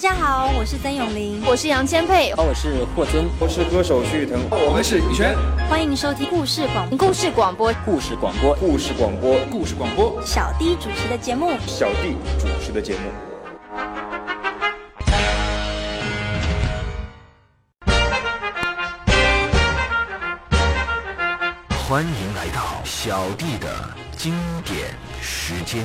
家好，我是曾永玲，我是杨千佩，我是霍尊，我是歌手徐誉滕，我们是羽泉。欢迎收听故事广故事广播。故事广播。故事广播。故事广播。小弟主持的节目，小弟主持的节目。欢迎来到小弟的经典时间。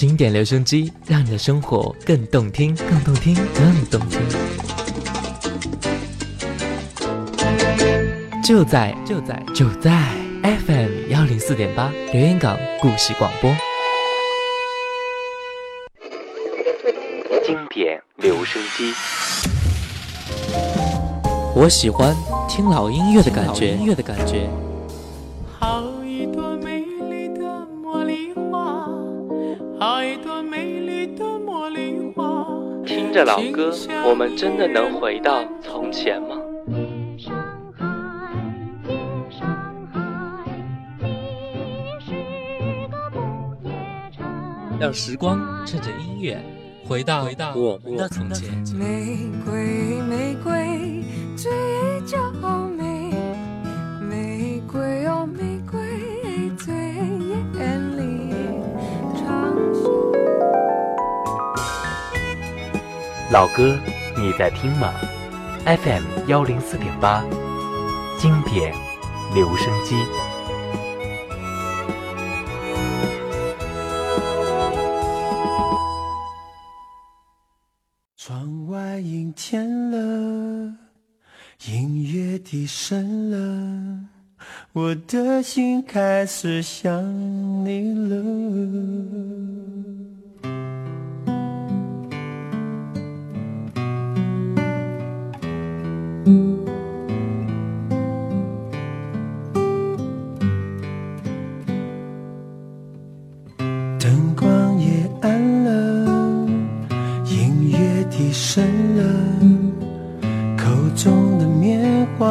经典留声机，让你的生活更动听，更动听，更动听。就在就在就在 FM 幺零四点八，留言港故事广播。经典留声机，我喜欢听老音乐的感觉，音乐的感觉。听着老歌，我们真的能回到从前吗？让时光趁着音乐回到回到我们的从前。玫瑰，玫瑰，最老歌，你在听吗？FM 幺零四点八，经典留声机。窗外阴天了，音乐低声了，我的心开始想你了。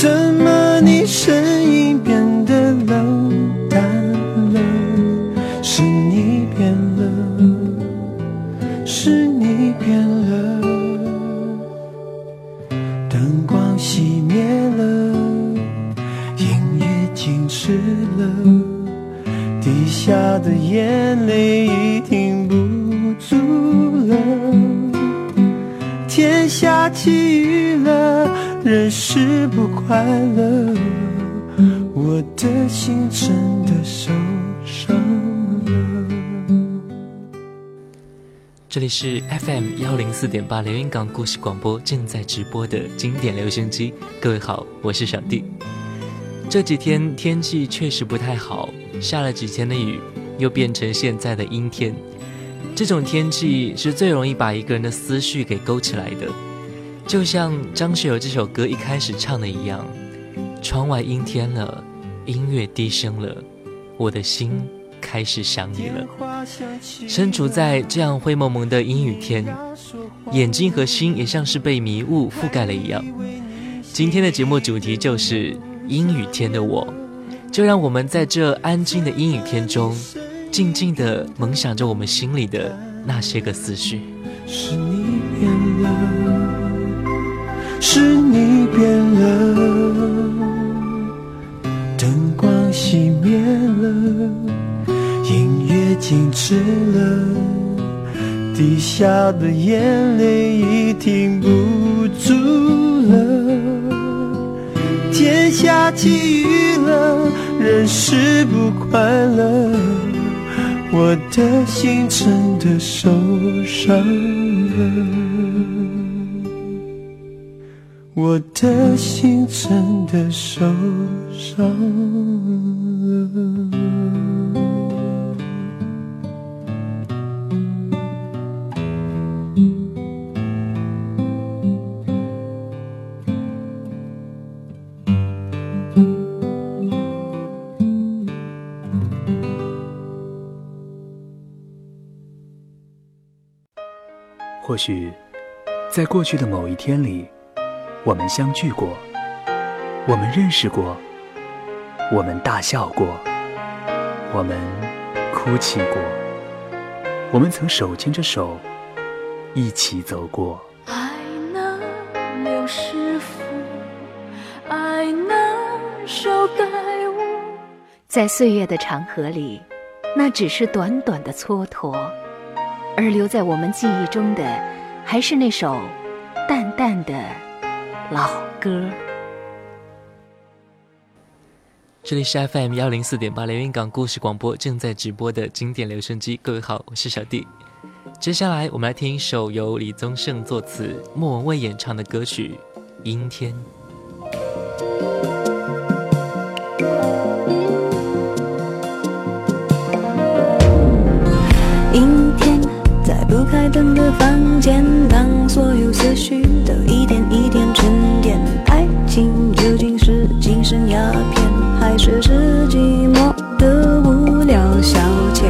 怎么你身影快乐，我的心真的受伤了。这里是 FM 幺零四点八连云港故事广播正在直播的经典留声机，各位好，我是小弟。这几天天气确实不太好，下了几天的雨，又变成现在的阴天。这种天气是最容易把一个人的思绪给勾起来的，就像张学友这首歌一开始唱的一样：“窗外阴天了，音乐低声了，我的心开始想你了。”身处在这样灰蒙蒙的阴雨天，眼睛和心也像是被迷雾覆盖了一样。今天的节目主题就是。阴雨天的我，就让我们在这安静的阴雨天中，静静地梦想着我们心里的那些个思绪。是你变了，是你变了，灯光熄灭了，音乐静止了，滴下的眼泪已停不住了。天下起雨了，人是不快乐，我的心真的受伤了，我的心真的受伤了。或许，在过去的某一天里，我们相聚过，我们认识过，我们大笑过，我们哭泣过，我们曾手牵着手一起走过。爱那刘师傅，爱那手带我。在岁月的长河里，那只是短短的蹉跎。而留在我们记忆中的，还是那首淡淡的老歌。这里是 FM 幺零四点八连云港故事广播正在直播的经典留声机。各位好，我是小弟。接下来我们来听一首由李宗盛作词、莫文蔚演唱的歌曲《阴天》。阴天。在不开灯的房间，当所有思绪鸦片，还是是寂寞的无聊消遣？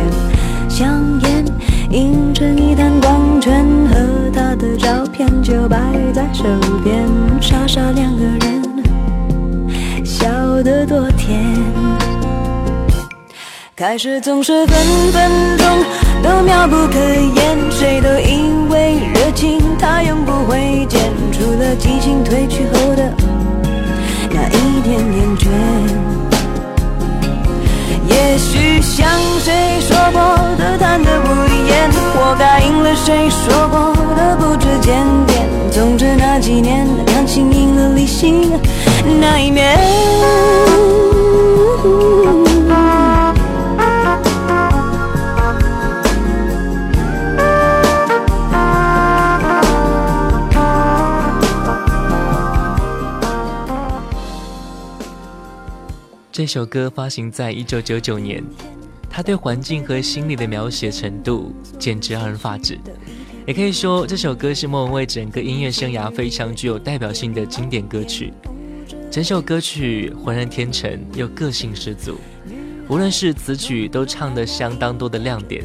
香烟映成一滩光圈，和他的照片就摆在手边，傻傻两个人，笑得多甜。开始总是分分钟都妙不可言，谁都以为热情它永不会减，除了激情褪去后的那一点厌倦。也许像谁说过的贪得无厌，活该应了谁说过的不知检点。总之那几年，感情赢了理性那一面。首歌发行在一九九九年，他对环境和心理的描写程度简直让人发指。也可以说，这首歌是莫文蔚整个音乐生涯非常具有代表性的经典歌曲。整首歌曲浑然天成又个性十足，无论是词曲都唱得相当多的亮点。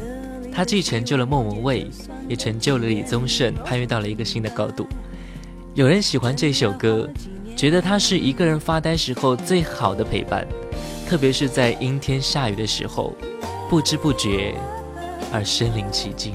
它既成就了莫文蔚，也成就了李宗盛，攀越到了一个新的高度。有人喜欢这首歌，觉得它是一个人发呆时候最好的陪伴。特别是在阴天下雨的时候，不知不觉而身临其境。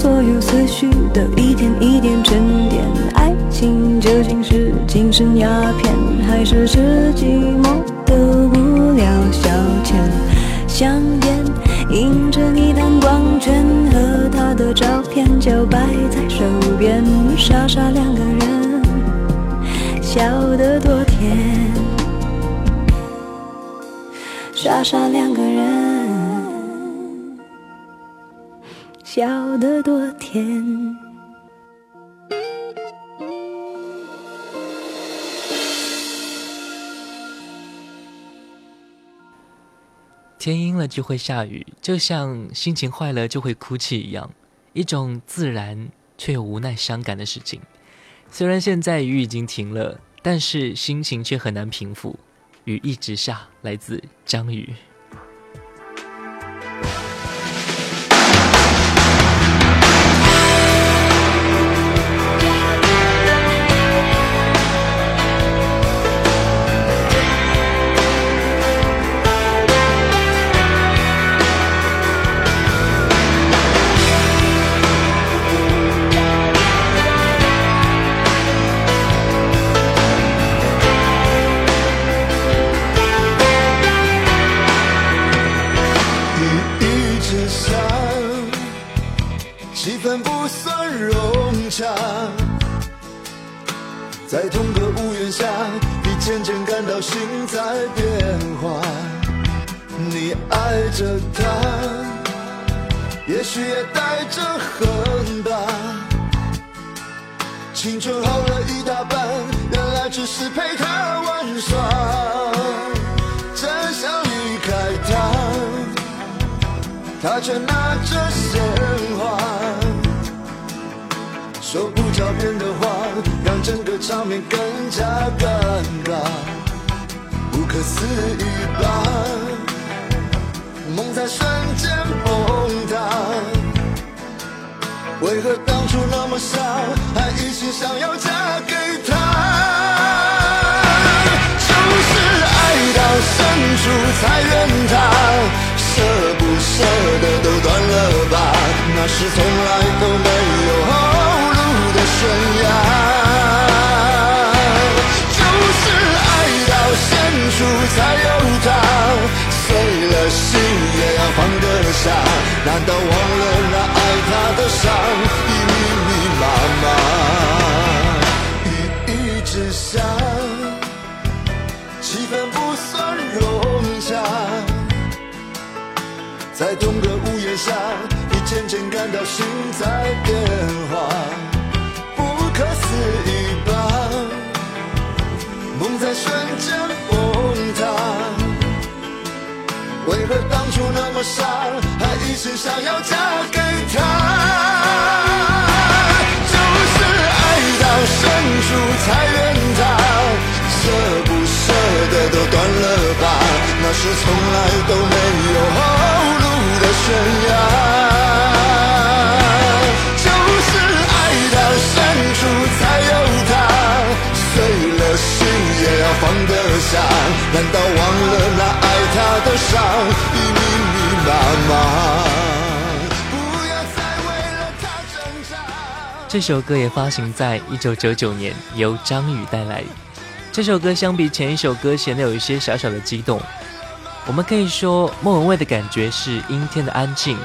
所有思绪都一点一点沉淀。爱情究竟是精神鸦片，还是是寂寞的无聊消遣？香烟映着你的光圈，和他的照片就摆在手边，傻傻两个人，笑得多甜。傻傻两个人，笑得多甜。天阴了就会下雨，就像心情坏了就会哭泣一样，一种自然却又无奈伤感的事情。虽然现在雨已经停了，但是心情却很难平复。雨一直下，来自张宇。在同个屋檐下，你渐渐感到心在变化。你爱着他，也许也带着恨吧。青春耗了一大半，原来只是陪他玩耍。真想离开他，他却拿着鲜花。说不着边的话，整个场面更加尴尬，不可思议吧？梦在瞬间崩塌，为何当初那么傻，还一心想要嫁给他？就是爱到深处才怨他，舍不舍得都断了吧？那是从来都没有。悬崖，就是爱到深处才有他，碎了心也要放得下。难道忘了那爱他的伤已密密麻麻？雨一直下，气氛不算融洽，在同个屋檐下，你渐渐感到心在变化。不可思议吧，梦在瞬间崩塌。为何当初那么傻，还一心想要嫁给他？就是爱到深处才怨他，舍不舍得都断了吧？那是从来都没有后路的悬崖。放得下，难道忘了那爱他的伤已密密麻麻？这首歌也发行在一九九九年，由张宇带来。这首歌相比前一首歌显得有一些小小的激动。我们可以说，莫文蔚的感觉是阴天的安静，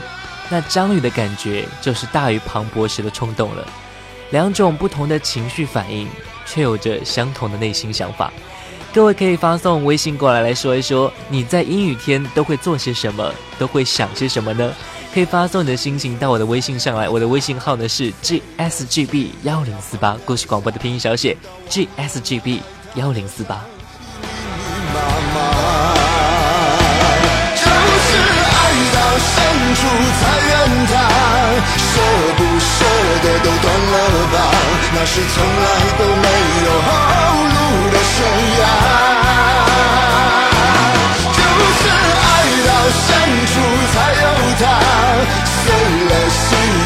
那张宇的感觉就是大雨磅礴时的冲动了。两种不同的情绪反应。却有着相同的内心想法。各位可以发送微信过来，来说一说你在阴雨天都会做些什么，都会想些什么呢？可以发送你的心情到我的微信上来，我的微信号呢是 gsgb 幺零四八，故事广播的拼音小写 gsgb 幺零四八。处才怨他，舍不舍得都断了吧？那是从来都没有后路的悬崖。就是爱到深处才有他，碎了心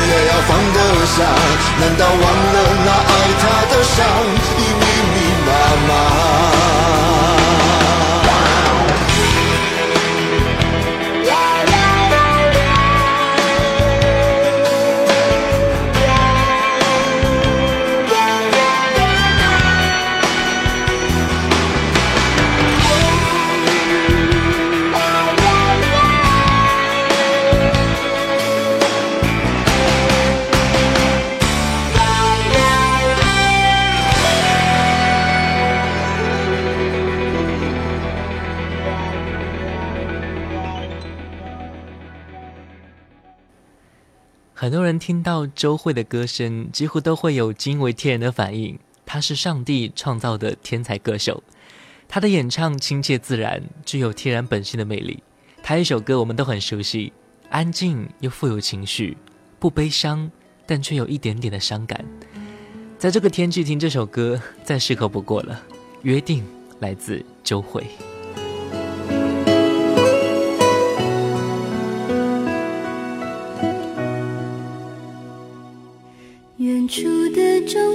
也要放得下。难道忘了那爱他的伤已密密麻麻？很多人听到周蕙的歌声，几乎都会有惊为天人的反应。她是上帝创造的天才歌手，她的演唱亲切自然，具有天然本性的魅力。她一首歌我们都很熟悉，安静又富有情绪，不悲伤，但却有一点点的伤感。在这个天气听这首歌，再适合不过了。约定来自周蕙。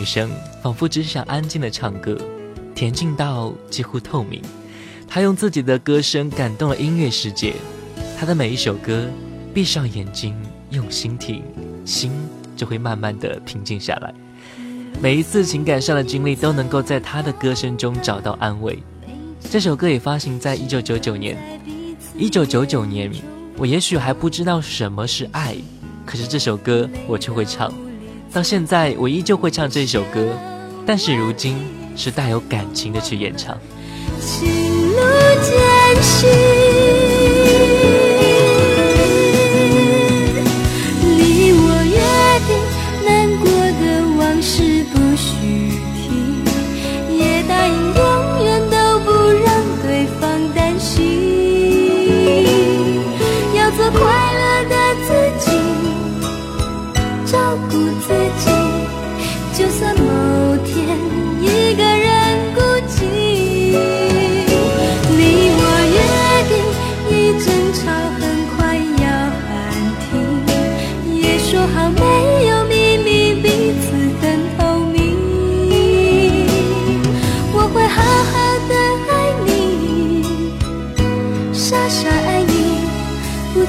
女声，仿佛只想安静的唱歌，恬静到几乎透明。她用自己的歌声感动了音乐世界。她的每一首歌，闭上眼睛，用心听，心就会慢慢的平静下来。每一次情感上的经历，都能够在她的歌声中找到安慰。这首歌也发行在一九九九年。一九九九年，我也许还不知道什么是爱，可是这首歌我却会唱。到现在，我依旧会唱这首歌，但是如今是带有感情的去演唱。情路艰辛，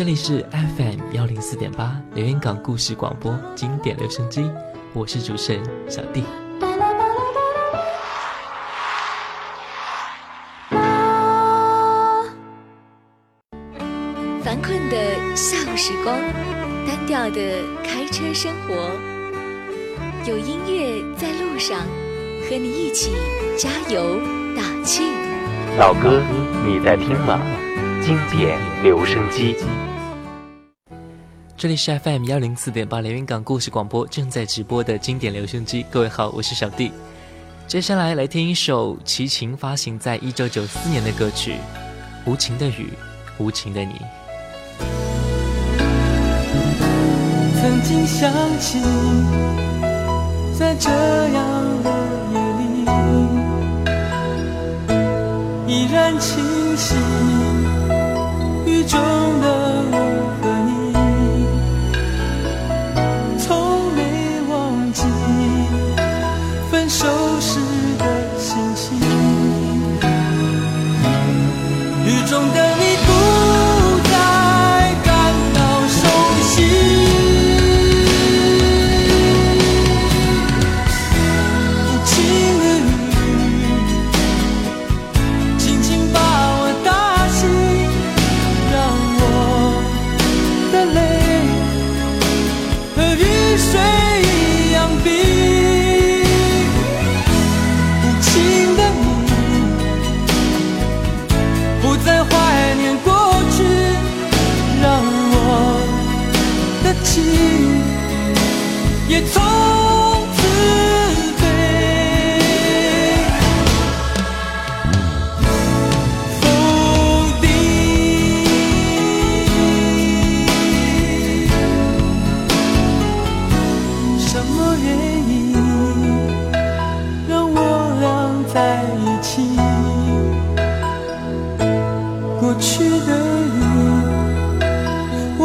这里是 FM 幺零四点八连云港故事广播经典留声机，我是主持人小弟。烦困的下午时光，单调的开车生活，有音乐在路上，和你一起加油打气。老哥，你在听吗？经典留声机。这里是 FM 幺零四点八连云港故事广播正在直播的经典留声机。各位好，我是小弟。接下来来听一首齐秦发行在一九九四年的歌曲《无情的雨，无情的你》。曾经想起，在这样的夜里，依然清晰，雨中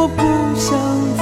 我不想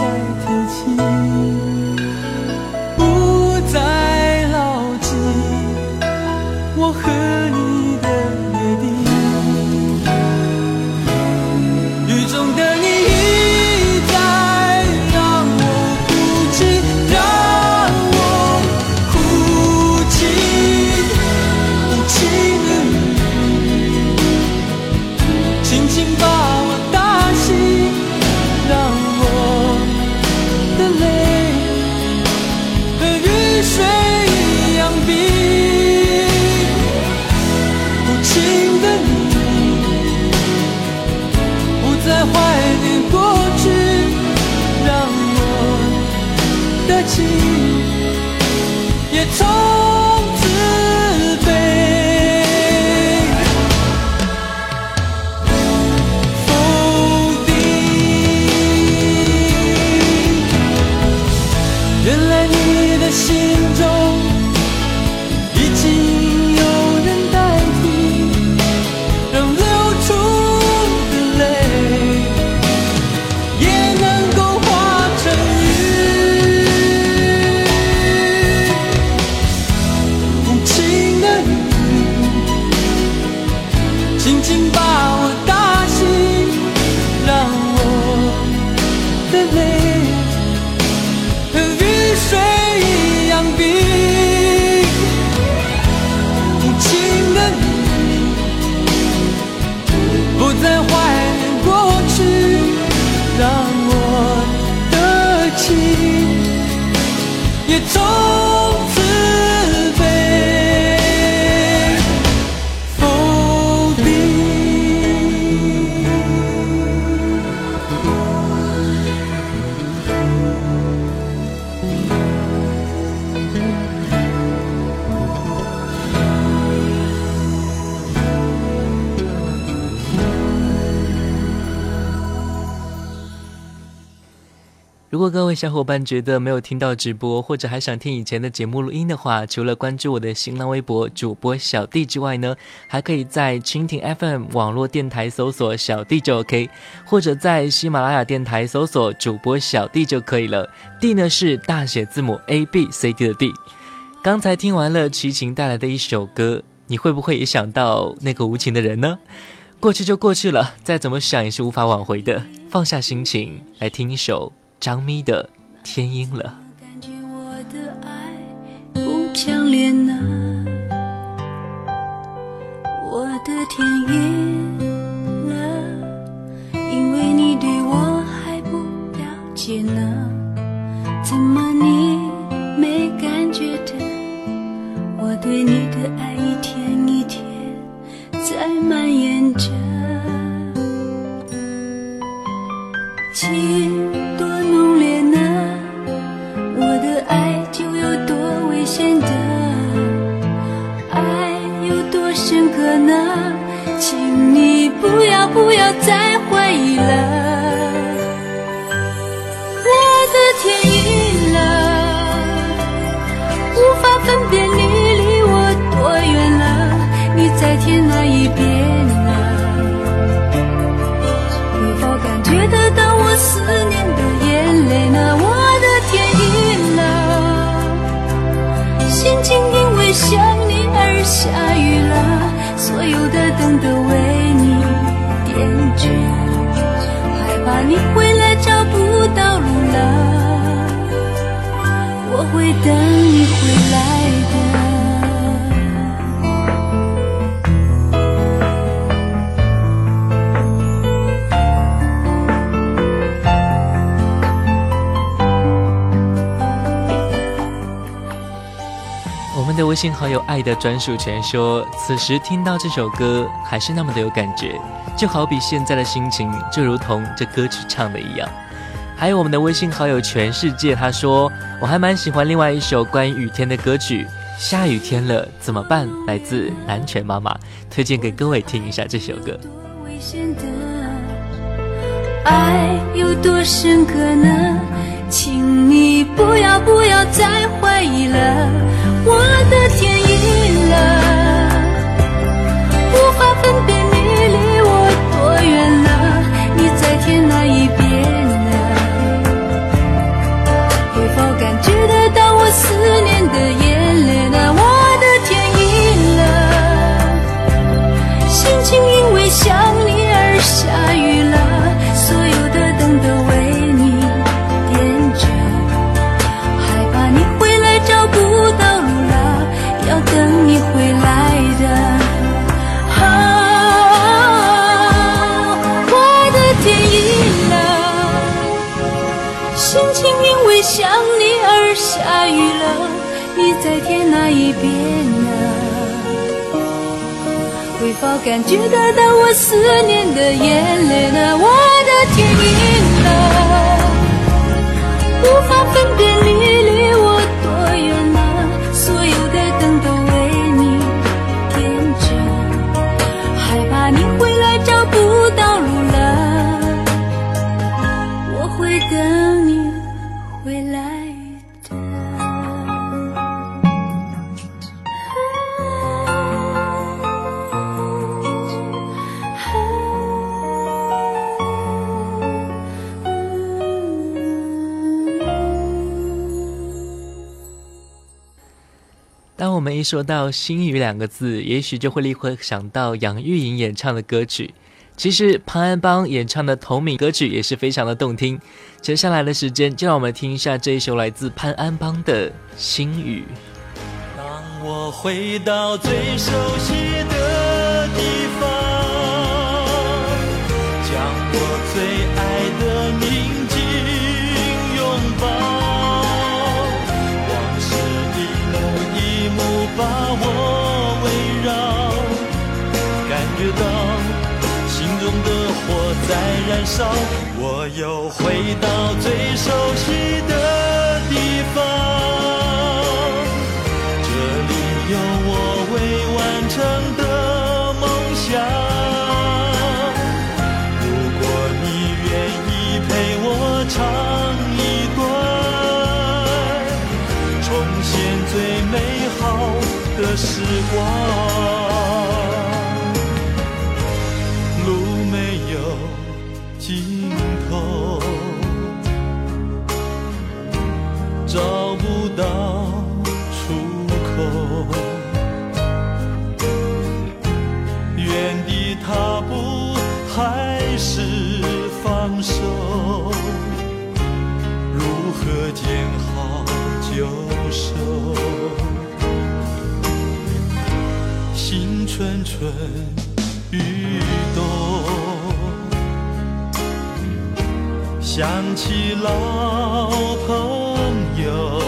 位小伙伴觉得没有听到直播，或者还想听以前的节目录音的话，除了关注我的新浪微博主播小弟之外呢，还可以在蜻蜓 FM 网络电台搜索小弟就 OK，或者在喜马拉雅电台搜索主播小弟就可以了。D 呢是大写字母 A B C D 的 D。刚才听完了齐秦带来的一首歌，你会不会也想到那个无情的人呢？过去就过去了，再怎么想也是无法挽回的。放下心情，来听一首。张咪的天阴了。感觉我的爱不强烈呢我的天阴了因为你对我还不了解呢。怎么你没感觉的我对你的爱不要再怀疑了，我的天阴了，无法分辨你离我多远了，你在天哪一边呢？会否感觉得到我思念的眼泪呢？我的天阴了，心情因为想你而下雨了，所有的灯都为你厌倦，害怕你回来找不到路了，我会等你回来的。们的微信好友爱的专属权说，此时听到这首歌还是那么的有感觉，就好比现在的心情，就如同这歌曲唱的一样。还有我们的微信好友全世界，他说我还蛮喜欢另外一首关于雨天的歌曲，下雨天了怎么办？来自南拳妈妈，推荐给各位听一下这首歌。危险的爱有多深刻呢？请你不要不要再怀疑了，我的天阴了，无法分辨你离我多远了，你在天哪一边感觉得到我思念的眼泪呢？我的天阴了，无法分辨你说到“心语”两个字，也许就会立刻想到杨钰莹演唱的歌曲。其实潘安邦演唱的同名歌曲也是非常的动听。接下来的时间，就让我们听一下这一首来自潘安邦的《心语》。当我回到最熟悉在燃烧，我又回到最熟悉的地方，这里有我未完成的梦想。如果你愿意陪我唱一段，重现最美好的时光。踏步还是放手？如何见好就收？心蠢蠢欲动，想起老朋友，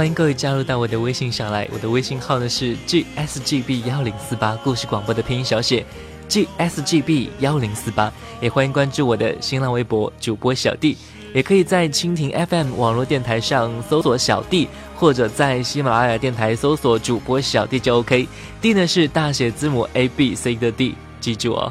欢迎各位加入到我的微信上来，我的微信号呢是 gsgb 幺零四八，故事广播的拼音小写 gsgb 幺零四八，也欢迎关注我的新浪微博主播小弟，也可以在蜻蜓 FM 网络电台上搜索小弟，或者在喜马拉雅电台搜索主播小弟就 OK。D 呢是大写字母 A B C 的 D，记住哦。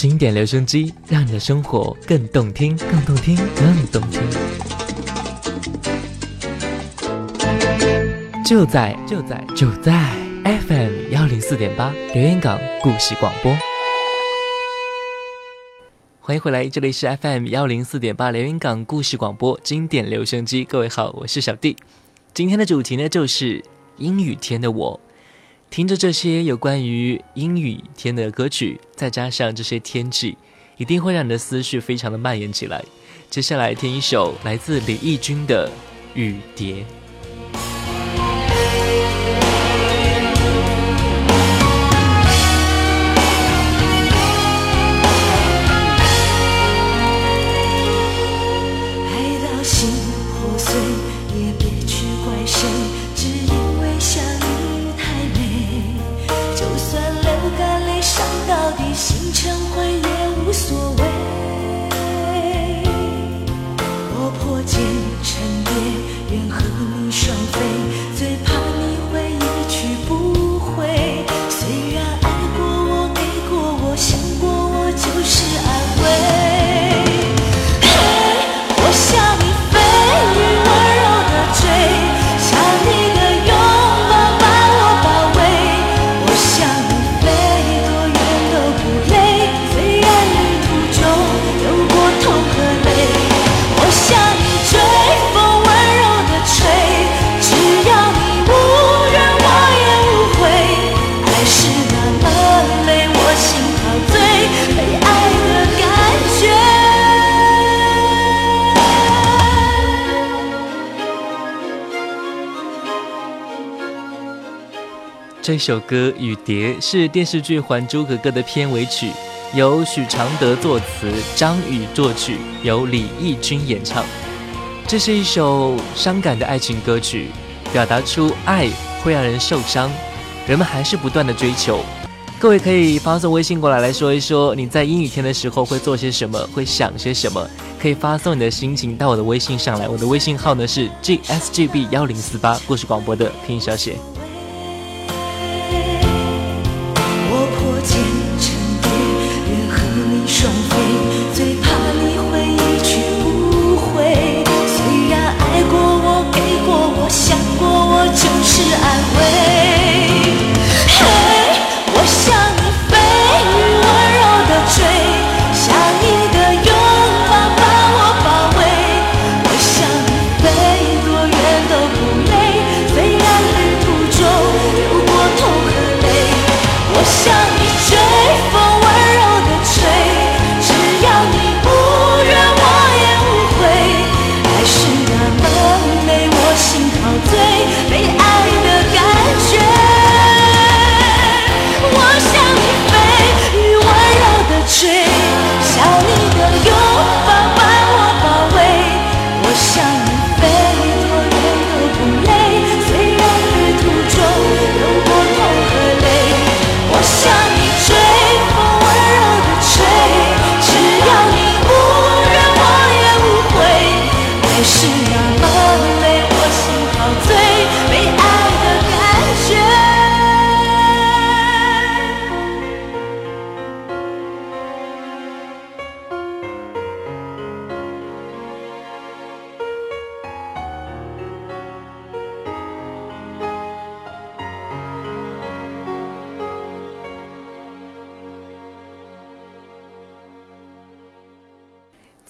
经典留声机，让你的生活更动听，更动听，更动听。就在就在就在 FM 幺零四点八留言港故事广播。欢迎回来，这里是 FM 幺零四点八连云港故事广播经典留声机。各位好，我是小弟。今天的主题呢，就是阴雨天的我。听着这些有关于阴雨天的歌曲，再加上这些天气，一定会让你的思绪非常的蔓延起来。接下来听一首来自李翊君的《雨蝶》。这首歌《雨蝶》是电视剧《还珠格格》的片尾曲，由许常德作词，张宇作曲，由李翊君演唱。这是一首伤感的爱情歌曲，表达出爱会让人受伤，人们还是不断的追求。各位可以发送微信过来，来说一说你在阴雨天的时候会做些什么，会想些什么。可以发送你的心情到我的微信上来，我的微信号呢是 gsgb 幺零四八，故事广播的拼音小写。away.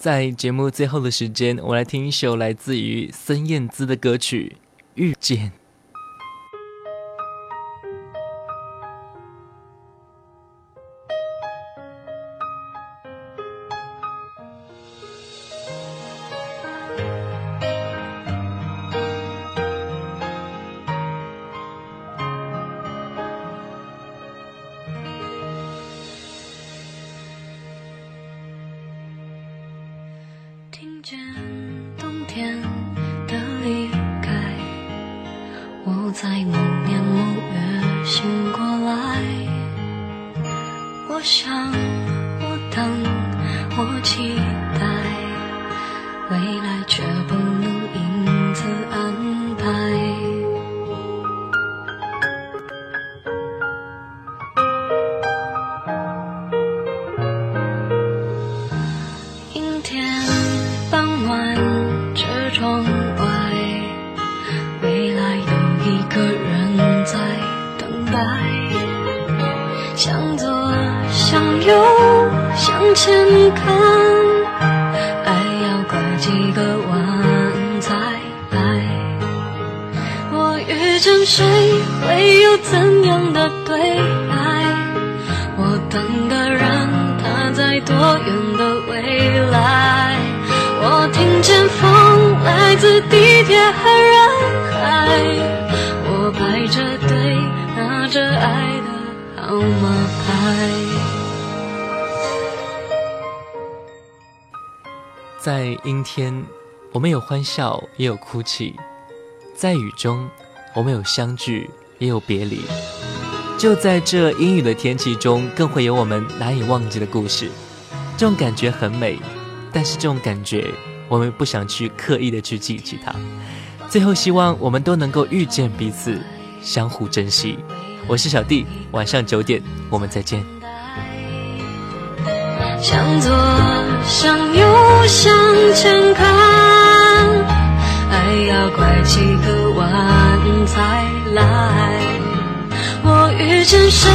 在节目最后的时间，我来听一首来自于孙燕姿的歌曲《遇见》。我们有欢笑，也有哭泣；在雨中，我们有相聚，也有别离。就在这阴雨的天气中，更会有我们难以忘记的故事。这种感觉很美，但是这种感觉，我们不想去刻意的去记起它。最后，希望我们都能够遇见彼此，相互珍惜。我是小弟，晚上九点，我们再见。向左，向右，向前看，几个晚才来。我遇见谁，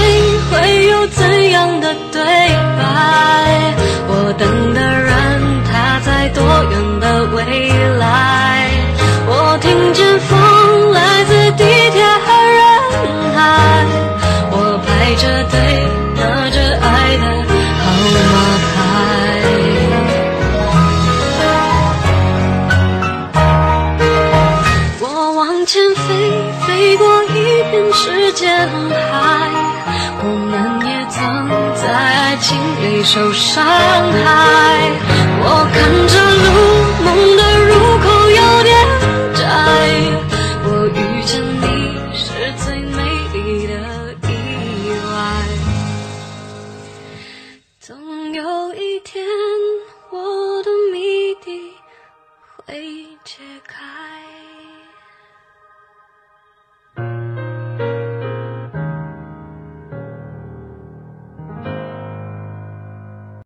会有怎样的对白？我等的人，他在多远的未来？受伤害我看